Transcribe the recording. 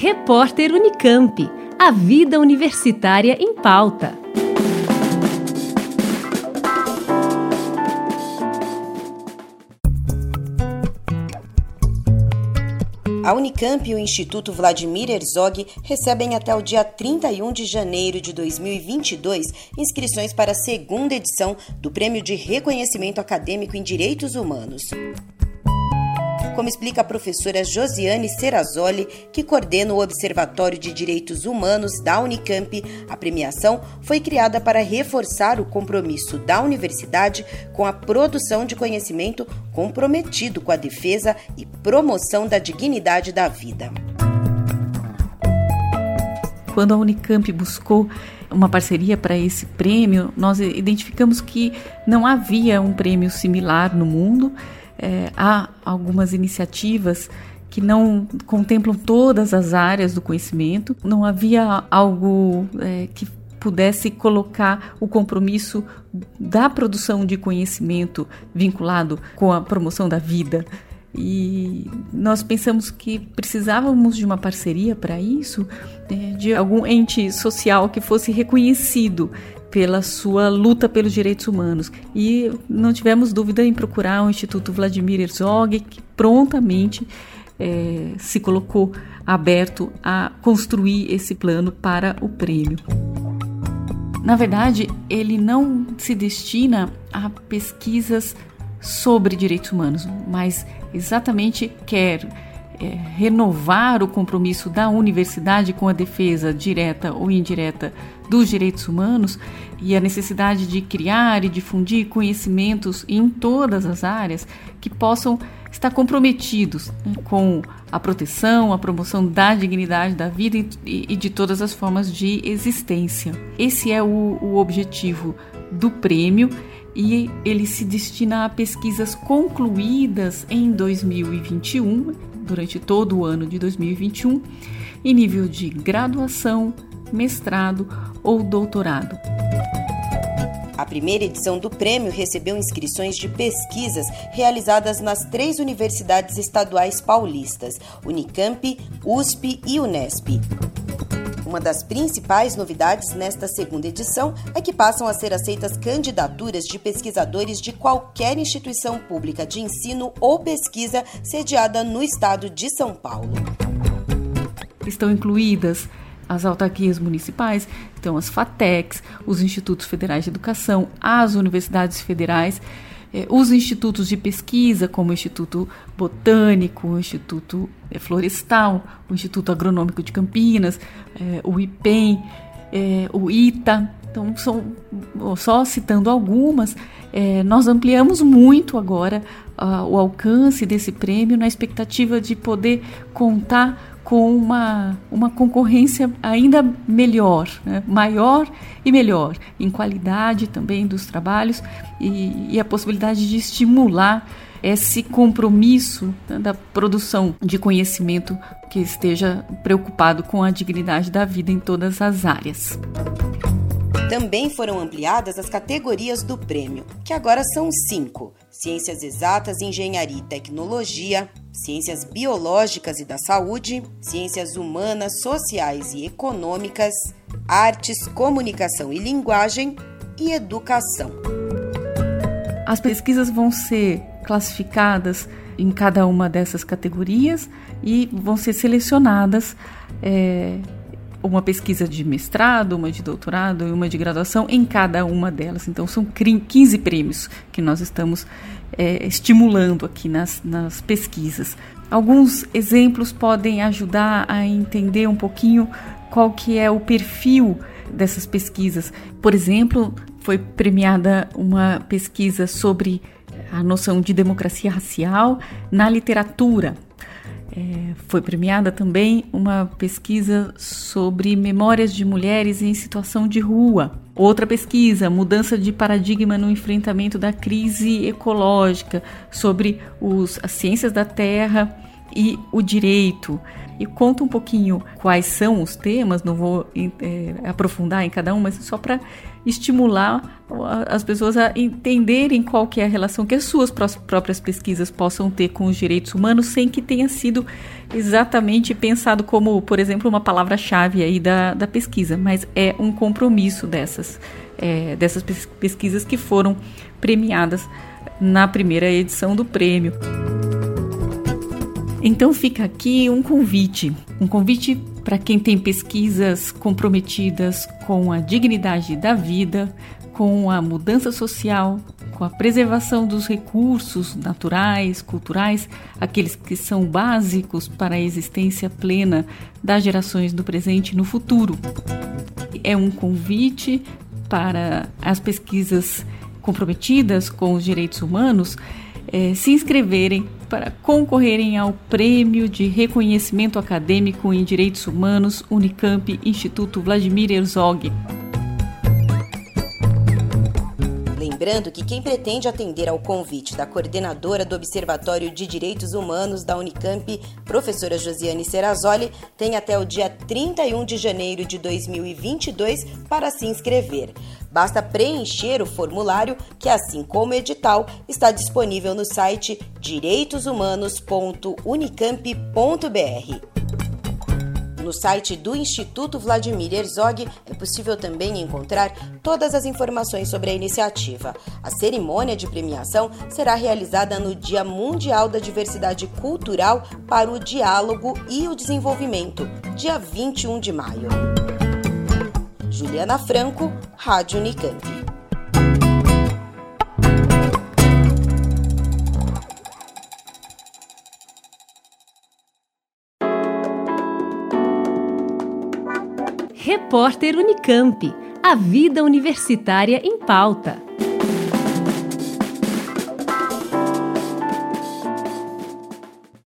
Repórter Unicamp. A vida universitária em pauta. A Unicamp e o Instituto Vladimir Herzog recebem até o dia 31 de janeiro de 2022 inscrições para a segunda edição do Prêmio de Reconhecimento Acadêmico em Direitos Humanos como explica a professora Josiane Serrazoli, que coordena o Observatório de Direitos Humanos da Unicamp. A premiação foi criada para reforçar o compromisso da universidade com a produção de conhecimento comprometido com a defesa e promoção da dignidade da vida. Quando a Unicamp buscou uma parceria para esse prêmio, nós identificamos que não havia um prêmio similar no mundo é, há algumas iniciativas que não contemplam todas as áreas do conhecimento, não havia algo é, que pudesse colocar o compromisso da produção de conhecimento vinculado com a promoção da vida. E nós pensamos que precisávamos de uma parceria para isso, né, de algum ente social que fosse reconhecido pela sua luta pelos direitos humanos. E não tivemos dúvida em procurar o Instituto Vladimir Herzog, que prontamente é, se colocou aberto a construir esse plano para o prêmio. Na verdade, ele não se destina a pesquisas sobre direitos humanos, mas exatamente quer é, renovar o compromisso da universidade com a defesa direta ou indireta dos direitos humanos e a necessidade de criar e difundir conhecimentos em todas as áreas que possam estar comprometidos né, com a proteção, a promoção da dignidade da vida e, de todas as formas de existência. Esse é o, o objetivo do prêmio e ele se destina a pesquisas concluídas em 2021, durante todo o ano de 2021, em nível de graduação, mestrado ou doutorado. A primeira edição do prêmio recebeu inscrições de pesquisas realizadas nas três universidades estaduais paulistas: Unicamp, USP e Unesp. Uma das principais novidades nesta segunda edição é que passam a ser aceitas candidaturas de pesquisadores de qualquer instituição pública de ensino ou pesquisa sediada no estado de São Paulo. Estão incluídas as autarquias municipais, então as FATECs, os institutos federais de educação, as universidades federais, os institutos de pesquisa, como o Instituto Botânico, o Instituto eh, Florestal, o Instituto Agronômico de Campinas, eh, o IPEM, o ITA. Então, são, só citando algumas, nós ampliamos muito agora uh, o alcance desse prêmio na expectativa de poder contar com uma, uma concorrência ainda melhor, né? maior e melhor, em qualidade também dos trabalhos e, e a possibilidade de estimular esse compromisso né, da produção de conhecimento que esteja preocupado com a dignidade da vida em todas as áreas. Também foram ampliadas as categorias do prêmio, que agora são cinco: Ciências Exatas, Engenharia e Tecnologia, Ciências Biológicas e da Saúde, Ciências Humanas, Sociais e Econômicas, Artes, Comunicação e Linguagem e Educação. As pesquisas vão ser classificadas em cada uma dessas categorias e vão ser selecionadas é, uma pesquisa de mestrado, uma de doutorado e uma de graduação em cada uma delas. Então, são 15 prêmios que nós estamos é, estimulando aqui nas, nas pesquisas. Alguns exemplos podem ajudar a entender um pouquinho qual que é o perfil dessas pesquisas. Por exemplo, foi premiada uma pesquisa sobre a noção de democracia racial na literatura. É, foi premiada também uma pesquisa sobre memórias de mulheres em situação de rua. Outra pesquisa, mudança de paradigma no enfrentamento da crise ecológica, sobre os, as ciências da terra e o direito. E conta um pouquinho quais são os temas, não vou é, aprofundar em cada um, mas só para estimular as pessoas a entenderem qual que é a relação que as suas próprias pesquisas possam ter com os direitos humanos sem que tenha sido exatamente pensado como, por exemplo, uma palavra-chave aí da, da pesquisa, mas é um compromisso dessas, é, dessas pesquisas que foram premiadas na primeira edição do prêmio. Então fica aqui um convite, um convite para quem tem pesquisas comprometidas com a dignidade da vida, com a mudança social, com a preservação dos recursos naturais, culturais, aqueles que são básicos para a existência plena das gerações do presente e no futuro. É um convite para as pesquisas comprometidas com os direitos humanos é, se inscreverem para concorrerem ao Prêmio de Reconhecimento Acadêmico em Direitos Humanos Unicamp Instituto Vladimir Herzog. Lembrando que quem pretende atender ao convite da coordenadora do Observatório de Direitos Humanos da Unicamp, professora Josiane Serrazoli, tem até o dia 31 de janeiro de 2022 para se inscrever. Basta preencher o formulário que, assim como o edital, está disponível no site direitoshumanos.unicamp.br. No site do Instituto Vladimir Herzog é possível também encontrar todas as informações sobre a iniciativa. A cerimônia de premiação será realizada no Dia Mundial da Diversidade Cultural para o Diálogo e o Desenvolvimento, dia 21 de maio. Juliana Franco, Rádio Unicamp. Repórter Unicamp. A vida universitária em pauta.